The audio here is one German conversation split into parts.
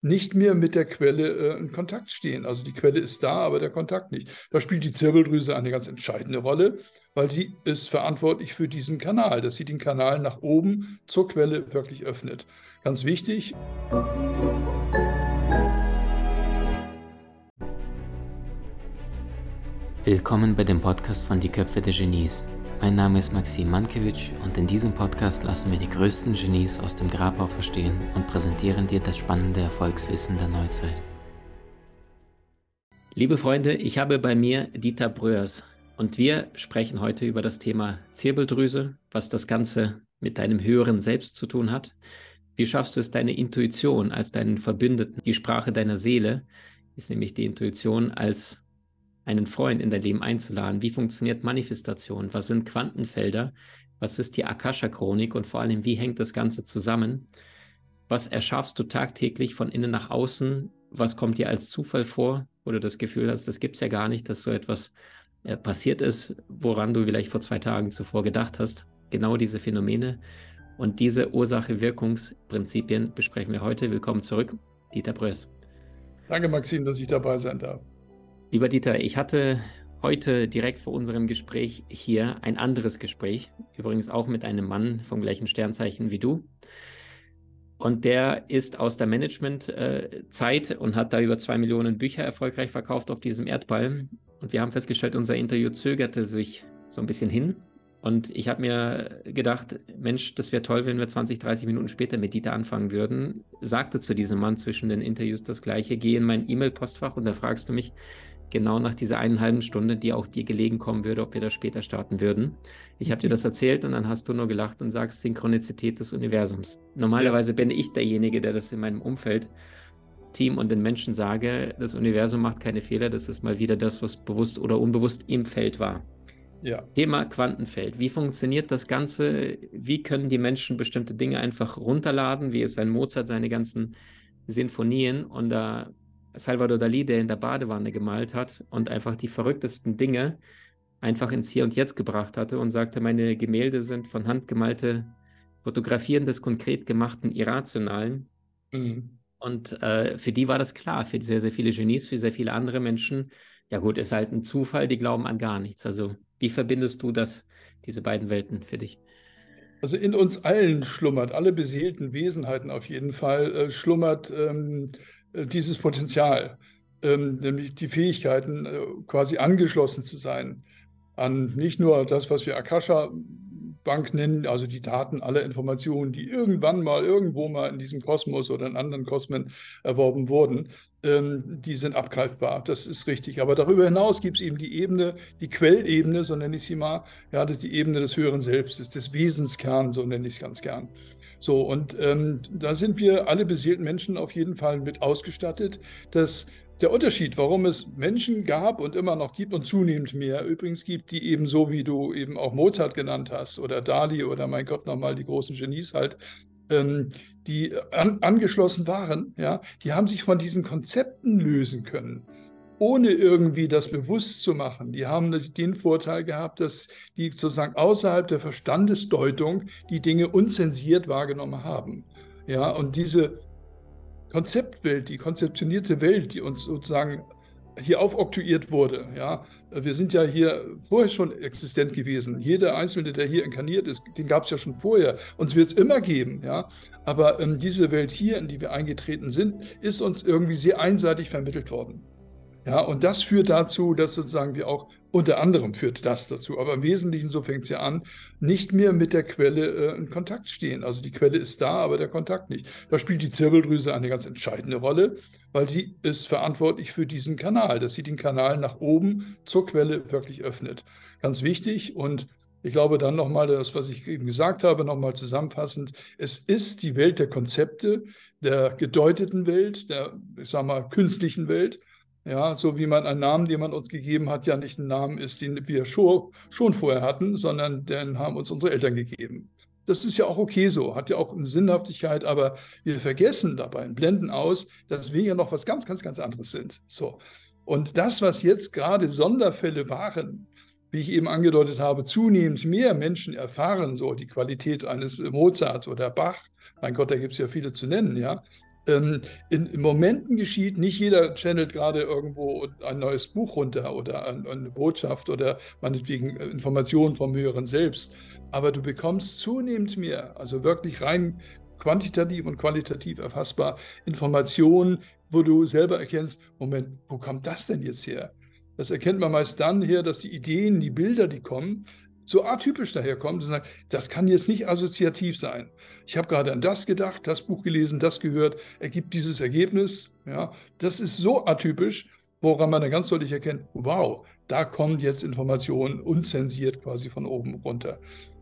nicht mehr mit der Quelle äh, in Kontakt stehen. Also die Quelle ist da, aber der Kontakt nicht. Da spielt die Zirbeldrüse eine ganz entscheidende Rolle, weil sie ist verantwortlich für diesen Kanal, dass sie den Kanal nach oben zur Quelle wirklich öffnet. Ganz wichtig. Willkommen bei dem Podcast von Die Köpfe der Genies. Mein Name ist Maxim Mankewitsch und in diesem Podcast lassen wir die größten Genies aus dem Grabau verstehen und präsentieren dir das spannende Erfolgswissen der Neuzeit. Liebe Freunde, ich habe bei mir Dieter Bröers und wir sprechen heute über das Thema Zirbeldrüse, was das Ganze mit deinem höheren Selbst zu tun hat. Wie schaffst du es, deine Intuition als deinen Verbündeten, die Sprache deiner Seele, ist nämlich die Intuition als einen Freund in dein Leben einzuladen. Wie funktioniert Manifestation? Was sind Quantenfelder? Was ist die Akasha-Chronik? Und vor allem, wie hängt das Ganze zusammen? Was erschaffst du tagtäglich von innen nach außen? Was kommt dir als Zufall vor, wo du das Gefühl hast, das gibt es ja gar nicht, dass so etwas äh, passiert ist, woran du vielleicht vor zwei Tagen zuvor gedacht hast? Genau diese Phänomene und diese Ursache-Wirkungsprinzipien besprechen wir heute. Willkommen zurück, Dieter Bröss. Danke, Maxim, dass ich dabei sein darf. Lieber Dieter, ich hatte heute direkt vor unserem Gespräch hier ein anderes Gespräch, übrigens auch mit einem Mann vom gleichen Sternzeichen wie du. Und der ist aus der Management-Zeit und hat da über zwei Millionen Bücher erfolgreich verkauft auf diesem Erdball. Und wir haben festgestellt, unser Interview zögerte sich so ein bisschen hin. Und ich habe mir gedacht, Mensch, das wäre toll, wenn wir 20, 30 Minuten später mit Dieter anfangen würden. Sagte zu diesem Mann zwischen den Interviews das Gleiche. Geh in mein E-Mail-Postfach und da fragst du mich, genau nach dieser einen halben Stunde, die auch dir gelegen kommen würde, ob wir das später starten würden. Ich habe dir das erzählt und dann hast du nur gelacht und sagst Synchronizität des Universums. Normalerweise bin ich derjenige, der das in meinem Umfeld, Team und den Menschen sage, das Universum macht keine Fehler, das ist mal wieder das, was bewusst oder unbewusst im Feld war. Ja. Thema Quantenfeld. Wie funktioniert das Ganze? Wie können die Menschen bestimmte Dinge einfach runterladen? Wie ist ein Mozart seine ganzen Sinfonien? Und da Salvador Dali, der in der Badewanne gemalt hat und einfach die verrücktesten Dinge einfach ins Hier und Jetzt gebracht hatte und sagte, meine Gemälde sind von Hand gemalte Fotografien des konkret gemachten Irrationalen. Mhm. Und äh, für die war das klar, für sehr, sehr viele Genies, für sehr viele andere Menschen. Ja gut, ist halt ein Zufall, die glauben an gar nichts. Also wie verbindest du das, diese beiden Welten für dich? Also in uns allen schlummert, alle beseelten Wesenheiten auf jeden Fall, äh, schlummert ähm, äh, dieses Potenzial, ähm, nämlich die Fähigkeiten, äh, quasi angeschlossen zu sein an nicht nur das, was wir Akasha Bank nennen, also die Daten aller Informationen, die irgendwann mal irgendwo mal in diesem Kosmos oder in anderen Kosmen erworben wurden, ähm, die sind abgreifbar. Das ist richtig. Aber darüber hinaus gibt es eben die Ebene, die Quellebene, so nenne ich sie mal, ja, das ist die Ebene des höheren Selbstes, des Wesenskerns, so nenne ich es ganz gern. So, und ähm, da sind wir alle beseelten Menschen auf jeden Fall mit ausgestattet. Das der Unterschied, warum es Menschen gab und immer noch gibt und zunehmend mehr übrigens gibt, die eben so, wie du eben auch Mozart genannt hast oder Dali oder mein Gott nochmal die großen Genies halt, ähm, die an, angeschlossen waren, ja, die haben sich von diesen Konzepten lösen können ohne irgendwie das bewusst zu machen. Die haben den Vorteil gehabt, dass die sozusagen außerhalb der Verstandesdeutung die Dinge unzensiert wahrgenommen haben. Ja, und diese Konzeptwelt, die konzeptionierte Welt, die uns sozusagen hier aufoktroyiert wurde. Ja, wir sind ja hier vorher schon existent gewesen. Jeder Einzelne, der hier inkarniert ist, den gab es ja schon vorher. Uns wird es immer geben. Ja, aber ähm, diese Welt hier, in die wir eingetreten sind, ist uns irgendwie sehr einseitig vermittelt worden. Ja, und das führt dazu, dass sozusagen wir auch unter anderem führt das dazu, aber im Wesentlichen, so fängt es ja an, nicht mehr mit der Quelle äh, in Kontakt stehen. Also die Quelle ist da, aber der Kontakt nicht. Da spielt die Zirbeldrüse eine ganz entscheidende Rolle, weil sie ist verantwortlich für diesen Kanal, dass sie den Kanal nach oben zur Quelle wirklich öffnet. Ganz wichtig und ich glaube dann nochmal das, was ich eben gesagt habe, nochmal zusammenfassend. Es ist die Welt der Konzepte, der gedeuteten Welt, der, ich sag mal, künstlichen Welt ja, so wie man einen Namen, den man uns gegeben hat, ja nicht ein Namen ist, den wir schon, schon vorher hatten, sondern den haben uns unsere Eltern gegeben. Das ist ja auch okay so, hat ja auch eine Sinnhaftigkeit, aber wir vergessen dabei, blenden aus, dass wir ja noch was ganz, ganz, ganz anderes sind. So. Und das, was jetzt gerade Sonderfälle waren, wie ich eben angedeutet habe, zunehmend mehr Menschen erfahren, so die Qualität eines Mozarts oder Bach, mein Gott, da gibt es ja viele zu nennen, ja, Ähm, in, in, Momenten geschieht, nicht jeder channelt gerade irgendwo ein neues Buch runter oder ein, eine Botschaft oder meinetwegen Informationen vom Höheren selbst, aber du bekommst zunehmend mehr, also wirklich rein quantitativ und qualitativ erfassbar Informationen, wo du selber erkennst, Moment, wo kommt das denn jetzt her? Das erkennt man meist dann her, dass die Ideen, die Bilder, die kommen, so atypisch daherkommen, dass man sagt, das kann jetzt nicht assoziativ sein. Ich habe gerade an das gedacht, das Buch gelesen, das gehört, ergibt dieses Ergebnis. Ja, das ist so atypisch, woran man dann ganz deutlich erkennt, wow, da kommt jetzt Information unzensiert quasi von oben runter.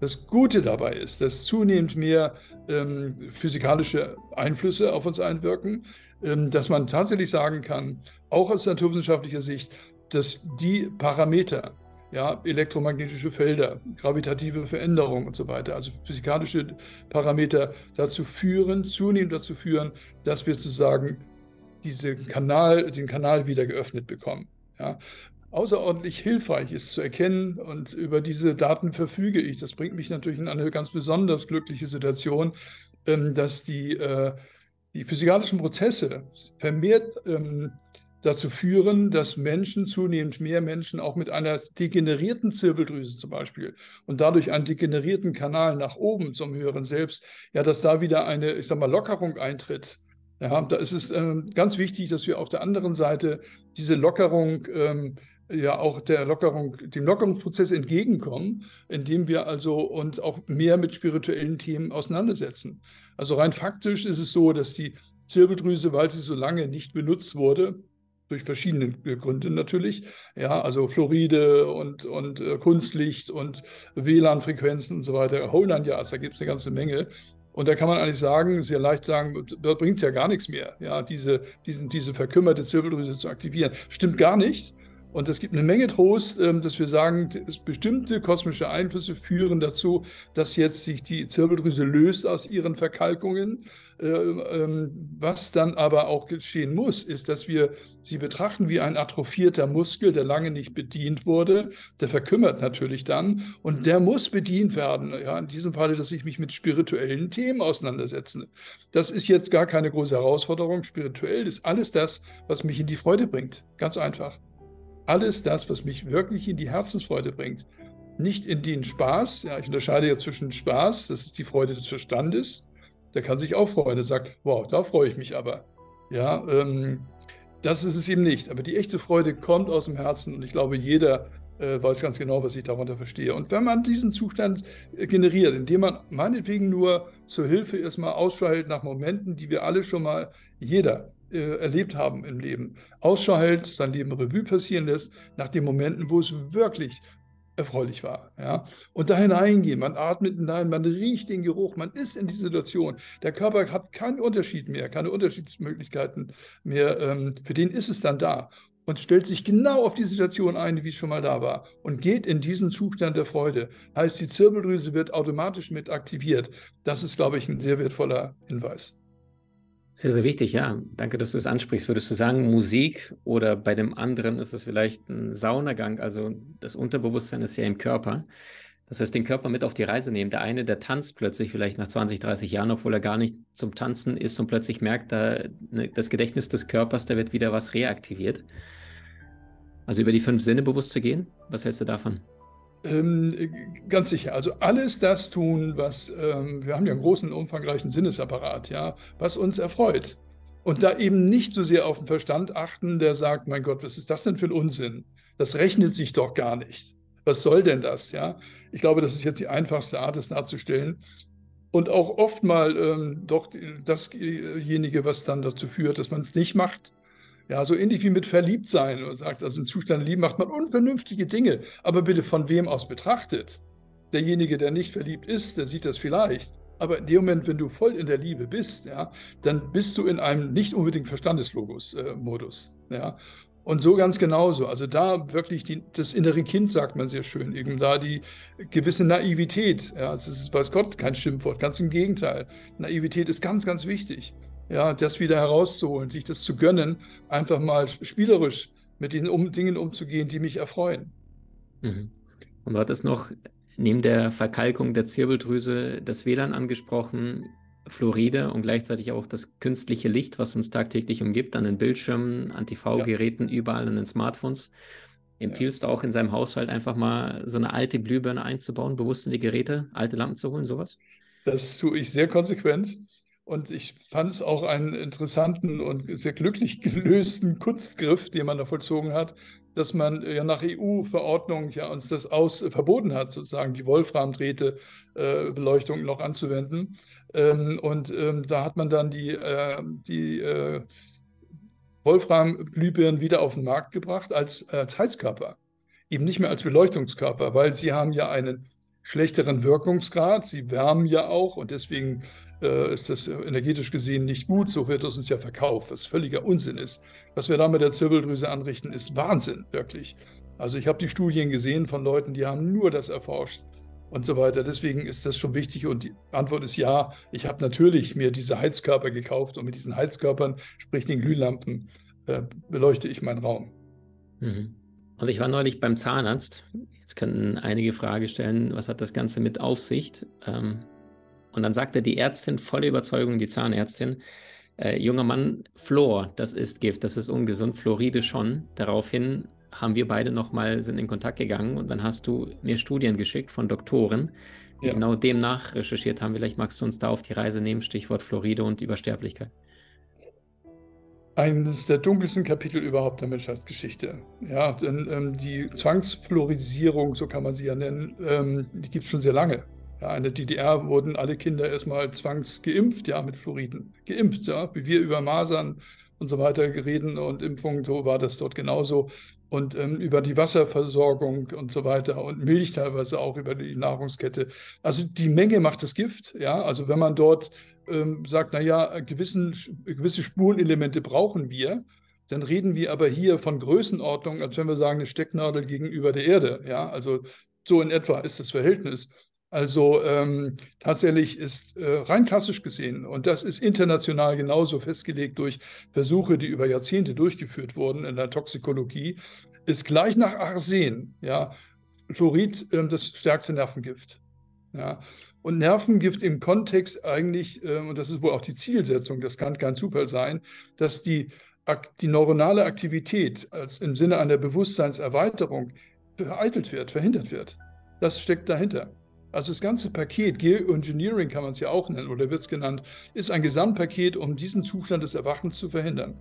Das Gute dabei ist, dass zunehmend mehr ähm, physikalische Einflüsse auf uns einwirken, ähm, dass man tatsächlich sagen kann, auch aus naturwissenschaftlicher Sicht, dass die Parameter, ja, elektromagnetische Felder, gravitative Veränderungen und so weiter, also physikalische Parameter dazu führen, zunehmend dazu führen, dass wir sozusagen diese Kanal, den Kanal wieder geöffnet bekommen. Ja. Außerordentlich hilfreich ist zu erkennen und über diese Daten verfüge ich. Das bringt mich natürlich in eine ganz besonders glückliche Situation, ähm, dass die, äh, die physikalischen Prozesse vermehrt ähm, dazu führen, dass Menschen, zunehmend mehr Menschen, auch mit einer degenerierten Zirbeldrüse zum Beispiel und dadurch einen degenerierten Kanal nach oben zum höheren Selbst, ja, dass da wieder eine, ich sag mal, Lockerung eintritt. Ja, da ist es äh, ganz wichtig, dass wir auf der anderen Seite diese Lockerung ähm, ja auch der Lockerung, dem Lockerungsprozess entgegenkommen, indem wir also uns auch mehr mit spirituellen Themen auseinandersetzen. Also rein faktisch ist es so, dass die Zirbeldrüse, weil sie so lange nicht benutzt wurde, durch verschiedene Gründe natürlich. Ja, also Fluoride und, und äh, Kunstlicht und WLAN-Frequenzen und so weiter. Holland ja, da gibt es eine ganze Menge. Und da kann man eigentlich sagen, sehr leicht sagen, da bringt es ja gar nichts mehr, ja, diese, diesen, diese verkümmerte Zirbeldrüse zu aktivieren. Stimmt gar nicht. Und es gibt eine Menge Trost, ähm, dass wir sagen, bestimmte kosmische Einflüsse führen dazu, dass jetzt sich die Zirbeldrüse löst aus ihren Verkalkungen. Äh, ähm, was dann aber auch geschehen muss, ist, dass wir sie betrachten wie ein atrophierter Muskel, der lange nicht bedient wurde. Der verkümmert natürlich dann und der muss bedient werden. Ja, in diesem Falle, dass ich mich mit spirituellen Themen auseinandersetze. Das ist jetzt gar keine große Herausforderung. Spirituell ist alles das, was mich in die Freude bringt. Ganz einfach alles das, was mich wirklich in die Herzensfreude bringt. Nicht in den Spaß, ja, ich unterscheide ja zwischen Spaß, das ist die Freude des Verstandes, der kann sich auch freuen, der sagt, wow, da freue ich mich aber. Ja, ähm, das ist es eben nicht. Aber die echte Freude kommt aus dem Herzen und ich glaube, jeder äh, weiß ganz genau, was ich darunter verstehe. Und wenn man diesen Zustand äh, generiert, indem man meinetwegen nur zur Hilfe erstmal ausschaltet nach Momenten, die wir alle schon mal, jeder äh, erlebt haben im Leben. Ausschau hält, sein Leben Revue passieren lässt, nach den Momenten, wo es wirklich erfreulich war. Ja? Und da hineingehen, man atmet hinein, man riecht den Geruch, man ist in die Situation. Der Körper hat keinen Unterschied mehr, keine Unterschiedsmöglichkeiten mehr. Ähm, für den ist es dann da und stellt sich genau auf die Situation ein, wie es schon mal da war und geht in diesen Zustand der Freude. Heißt, die Zirbeldrüse wird automatisch mit aktiviert. Das ist, glaube ich, ein sehr wertvoller Hinweis. Sehr, sehr wichtig, ja. Danke, dass du es ansprichst. Würdest du sagen, Musik oder bei dem anderen ist es vielleicht ein Saunagang? Also das Unterbewusstsein ist ja im Körper. Das heißt, den Körper mit auf die Reise nehmen. Der eine, der tanzt plötzlich vielleicht nach 20, 30 Jahren, obwohl er gar nicht zum Tanzen ist und plötzlich merkt, da ne, das Gedächtnis des Körpers, da wird wieder was reaktiviert. Also über die fünf Sinne bewusst zu gehen. Was hältst du davon? Ähm, ganz sicher. Also alles das tun, was ähm, wir haben ja einen großen, umfangreichen Sinnesapparat, ja, was uns erfreut. Und da eben nicht so sehr auf den Verstand achten, der sagt, mein Gott, was ist das denn für ein Unsinn? Das rechnet sich doch gar nicht. Was soll denn das? Ja, ich glaube, das ist jetzt die einfachste Art, es darzustellen. Und auch oft mal ähm, doch dasjenige, was dann dazu führt, dass man es nicht macht. Ja, so ähnlich wie mit Verliebtsein. Man sagt, also im Zustand Liebe macht man unvernünftige Dinge. Aber bitte von wem aus betrachtet? Derjenige, der nicht verliebt ist, der sieht das vielleicht. Aber in dem Moment, wenn du voll in der Liebe bist, ja, dann bist du in einem nicht unbedingt Verstandeslogos-Modus. Äh, ja. Und so ganz genauso. Also da wirklich die, das innere Kind, sagt man sehr schön, eben da die gewisse Naivität. Ja, das ist, weiß Gott, kein Schimpfwort, ganz im Gegenteil. Naivität ist ganz, ganz wichtig ja, das wieder herauszuholen, sich das zu gönnen, einfach mal spielerisch mit den um, Dingen umzugehen, die mich erfreuen. Mhm. Und du hattest noch neben der Verkalkung der Zirbeldrüse das WLAN angesprochen. Fluoride und gleichzeitig auch das künstliche Licht, was uns tagtäglich umgibt, an den Bildschirmen, an TV-Geräten, ja. überall an den Smartphones. Empfiehlst ja. du auch in seinem Haushalt einfach mal so eine alte Glühbirne einzubauen, bewusst in die Geräte, alte Lampen zu holen, sowas? Das tue ich sehr konsequent. Und ich fand es auch einen interessanten und sehr glücklich gelösten Kunstgriff, den man da vollzogen hat, dass man ja nach EU-Verordnung ja uns das aus äh, verboten hat, sozusagen die Wolfram-Drähte-Beleuchtung äh, noch anzuwenden. Ähm, und ähm, da hat man dann die, äh, die äh, Wolfram-Glühbirnen wieder auf den Markt gebracht als, als Heizkörper, eben nicht mehr als Beleuchtungskörper, weil sie haben ja einen schlechteren Wirkungsgrad, sie wärmen ja auch und deswegen äh, ist das energetisch gesehen nicht gut. So wird es uns ja verkauft, was völliger Unsinn ist. Was wir da mit der Zirbeldrüse anrichten, ist Wahnsinn, wirklich. Also ich habe die Studien gesehen von Leuten, die haben nur das erforscht und so weiter. Deswegen ist das schon wichtig und die Antwort ist ja. Ich habe natürlich mir diese Heizkörper gekauft und mit diesen Heizkörpern, sprich den Glühlampen, äh, beleuchte ich meinen Raum. Mhm. Und ich war neulich beim Zahnarzt. Jetzt könnten einige Fragen stellen, was hat das Ganze mit Aufsicht? Ähm, und dann sagte die Ärztin voller Überzeugung, die Zahnärztin, äh, junger Mann, Fluor, das ist Gift, das ist ungesund, Fluoride schon. Daraufhin haben wir beide nochmal sind in Kontakt gegangen und dann hast du mir Studien geschickt von Doktoren, die ja. genau dem nach recherchiert haben. Vielleicht magst du uns da auf die Reise nehmen, Stichwort Fluoride und Übersterblichkeit. Eines der dunkelsten Kapitel überhaupt der Menschheitsgeschichte. Ja, denn ähm, die Zwangsfluoridisierung, so kann man sie ja nennen, ähm, die gibt es schon sehr lange. Ja, in der DDR wurden alle Kinder erstmal zwangsgeimpft, ja, mit Fluoriden. Geimpft, ja, wie wir über Masern und so weiter reden und Impfungen, so war das dort genauso. Und ähm, über die Wasserversorgung und so weiter und Milch teilweise auch über die Nahrungskette. Also die Menge macht das Gift, ja. Also wenn man dort ähm, sagt, naja, gewissen, gewisse Spurenelemente brauchen wir, dann reden wir aber hier von Größenordnung, als wenn wir sagen, eine Stecknadel gegenüber der Erde. Ja, also so in etwa ist das Verhältnis. Also ähm, tatsächlich ist äh, rein klassisch gesehen, und das ist international genauso festgelegt durch Versuche, die über Jahrzehnte durchgeführt wurden in der Toxikologie, ist gleich nach Arsen, ja, Fluorid äh, das stärkste Nervengift. Ja. Und Nervengift im Kontext eigentlich, äh, und das ist wohl auch die Zielsetzung, das kann kein Zufall sein, dass die, die neuronale Aktivität als im Sinne einer Bewusstseinserweiterung vereitelt wird, verhindert wird. Das steckt dahinter. Also das ganze Paket, Geoengineering kann man es ja auch nennen oder wird es genannt, ist ein Gesamtpaket, um diesen Zustand des Erwachens zu verhindern.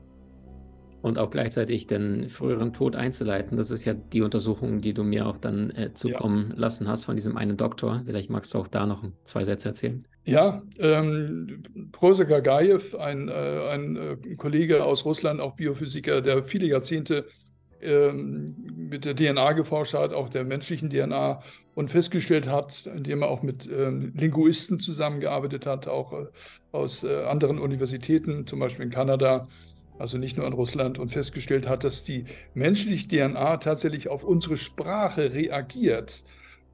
Und auch gleichzeitig den früheren Tod einzuleiten. Das ist ja die Untersuchung, die du mir auch dann äh, zukommen ja. lassen hast von diesem einen Doktor. Vielleicht magst du auch da noch zwei Sätze erzählen. Ja, ähm, Prose Gagayev, ein, äh, ein äh, Kollege aus Russland, auch Biophysiker, der viele Jahrzehnte mit der DNA geforscht hat, auch der menschlichen DNA und festgestellt hat, indem er auch mit ähm, Linguisten zusammengearbeitet hat, auch äh, aus äh, anderen Universitäten, zum Beispiel in Kanada, also nicht nur in Russland, und festgestellt hat, dass die menschliche DNA tatsächlich auf unsere Sprache reagiert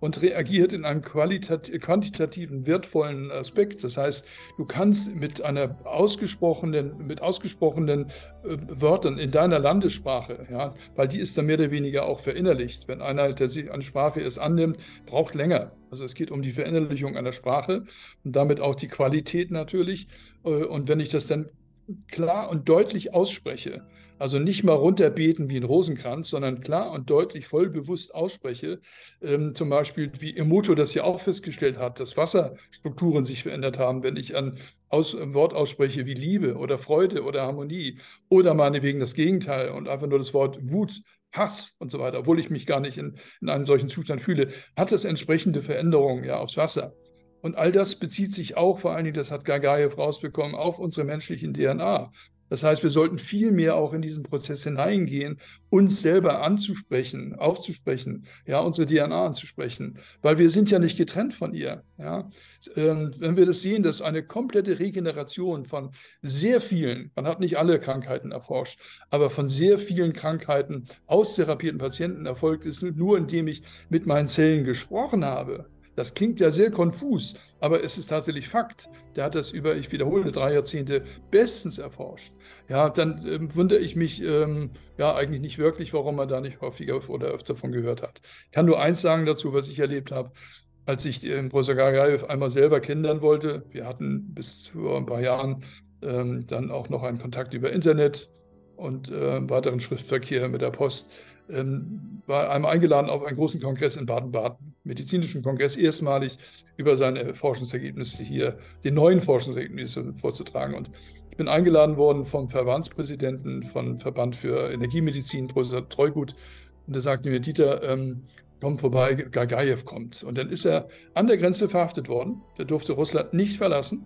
und reagiert in einem quantitativen, wertvollen Aspekt. Das heißt, du kannst mit einer ausgesprochenen, mit ausgesprochenen äh, Wörtern in deiner Landessprache, ja, weil die ist dann mehr oder weniger auch verinnerlicht. Wenn einer, der sich eine Sprache es annimmt, braucht länger. Also es geht um die Verinnerlichung einer Sprache und damit auch die Qualität natürlich. Äh, und wenn ich das dann klar und deutlich ausspreche, also nicht mal runterbeten wie ein Rosenkranz, sondern klar und deutlich, voll bewusst ausspreche. Ähm, zum Beispiel, wie Emoto das ja auch festgestellt hat, dass Wasserstrukturen sich verändert haben, wenn ich an aus, ein Wort ausspreche wie Liebe oder Freude oder Harmonie oder meinetwegen das Gegenteil und einfach nur das Wort Wut, Hass und so weiter, obwohl ich mich gar nicht in, in einem solchen Zustand fühle, hat das entsprechende Veränderungen ja aufs Wasser. Und all das bezieht sich auch, vor allen Dingen, das hat Gagayev rausbekommen, auf unsere menschlichen DNA. Das heißt, wir sollten viel mehr auch in diesen Prozess hineingehen, uns selber anzusprechen, aufzusprechen, ja, unsere DNA anzusprechen, weil wir sind ja nicht getrennt von ihr. Ja. Ähm, wenn wir das sehen, dass eine komplette Regeneration von sehr vielen, man hat nicht alle Krankheiten erforscht, aber von sehr vielen Krankheiten aus therapierten Patienten erfolgt ist, nur indem ich mit meinen Zellen gesprochen habe. Das klingt ja sehr konfus, aber es ist tatsächlich Fakt. Der hat das über, ich wiederhole, drei Jahrzehnte bestens erforscht. Ja, dann ähm, wundere ich mich ähm, ja eigentlich nicht wirklich, warum man da nicht häufiger oder öfter von gehört hat. Ich kann nur eins sagen dazu, was ich erlebt habe. als ich den Professor Gagayev einmal selber kennenlernen wollte, wir hatten bis vor ein paar Jahren ähm, dann auch noch einen Kontakt über Internet und äh, weiteren Schriftverkehr mit der Post, ähm, war einmal eingeladen auf einen großen Kongress in Baden-Baden, medizinischen Kongress, erstmalig über seine Forschungsergebnisse hier, die neuen Forschungsergebnisse vorzutragen. Und ich bin eingeladen worden vom Verbandspräsidenten von Verband für Energiemedizin, Professor Treugut. Und er sagte mir, Dieter, ähm, komm vorbei, Gagayev kommt. Und dann ist er an der Grenze verhaftet worden. Der durfte Russland nicht verlassen.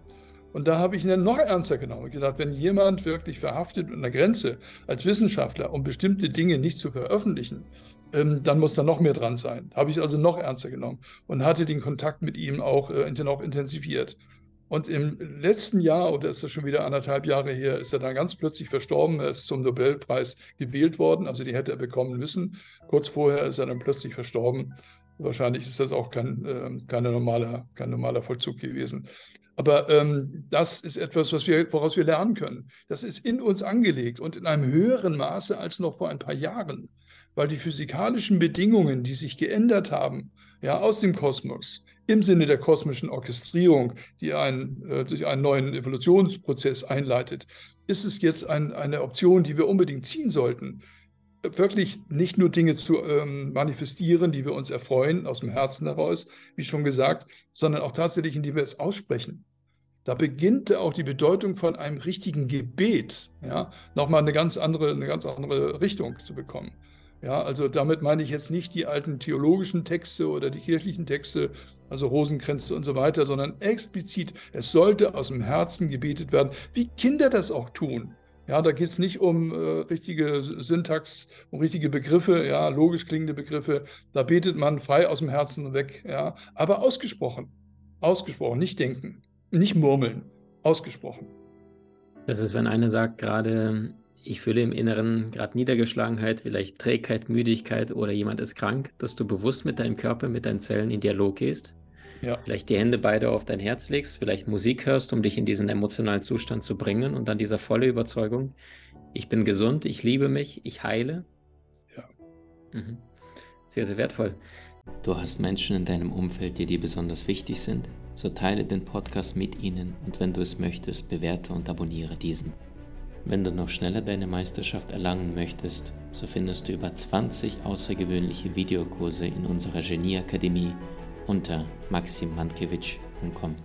Und da habe ich ihn dann noch ernster genommen. Ich gedacht, wenn jemand wirklich verhaftet an der Grenze als Wissenschaftler, um bestimmte Dinge nicht zu veröffentlichen, ähm, dann muss da noch mehr dran sein. Habe ich also noch ernster genommen und hatte den Kontakt mit ihm auch, äh, auch intensiviert. Und im letzten Jahr, oder ist das schon wieder anderthalb Jahre her, ist er dann ganz plötzlich verstorben. Er ist zum Nobelpreis gewählt worden, also die hätte er bekommen müssen. Kurz vorher ist er dann plötzlich verstorben. Wahrscheinlich ist das auch kein, äh, keine normaler, kein normaler Vollzug gewesen. Aber ähm, das ist etwas, was wir, woraus wir lernen können. Das ist in uns angelegt und in einem höheren Maße als noch vor ein paar Jahren, weil die physikalischen Bedingungen, die sich geändert haben, ja, aus dem Kosmos, im Sinne der kosmischen Orchestrierung, die einen, äh, durch einen neuen Evolutionsprozess einleitet, ist es jetzt ein, eine Option, die wir unbedingt ziehen sollten. Wirklich nicht nur Dinge zu ähm, manifestieren, die wir uns erfreuen, aus dem Herzen heraus, wie schon gesagt, sondern auch tatsächlich, indem wir es aussprechen. Da beginnt auch die Bedeutung von einem richtigen Gebet, ja, nochmal eine ganz andere, eine ganz andere Richtung zu bekommen. Ja, also damit meine ich jetzt nicht die alten theologischen Texte oder die kirchlichen Texte, also Rosenkränze und so weiter, sondern explizit, es sollte aus dem Herzen gebetet werden, wie Kinder das auch tun. Ja, da geht es nicht um äh, richtige Syntax, um richtige Begriffe, ja, logisch klingende Begriffe. Da betet man frei aus dem Herzen weg, ja, aber ausgesprochen. Ausgesprochen, nicht denken, nicht murmeln, ausgesprochen. Das ist, wenn einer sagt, gerade ich fühle im Inneren gerade Niedergeschlagenheit, vielleicht Trägheit, Müdigkeit oder jemand ist krank, dass du bewusst mit deinem Körper, mit deinen Zellen in Dialog gehst. Ja. Vielleicht die Hände beide auf dein Herz legst, vielleicht Musik hörst, um dich in diesen emotionalen Zustand zu bringen und dann dieser volle Überzeugung, ich bin gesund, ich liebe mich, ich heile. Ja. Mhm. Sehr, sehr wertvoll. Du hast Menschen in deinem Umfeld, die dir besonders wichtig sind, so teile den Podcast mit ihnen und wenn du es möchtest, bewerte und abonniere diesen. Wenn du noch schneller deine Meisterschaft erlangen möchtest, so findest du über 20 außergewöhnliche Videokurse in unserer Genieakademie unter maximmankiewicz.com.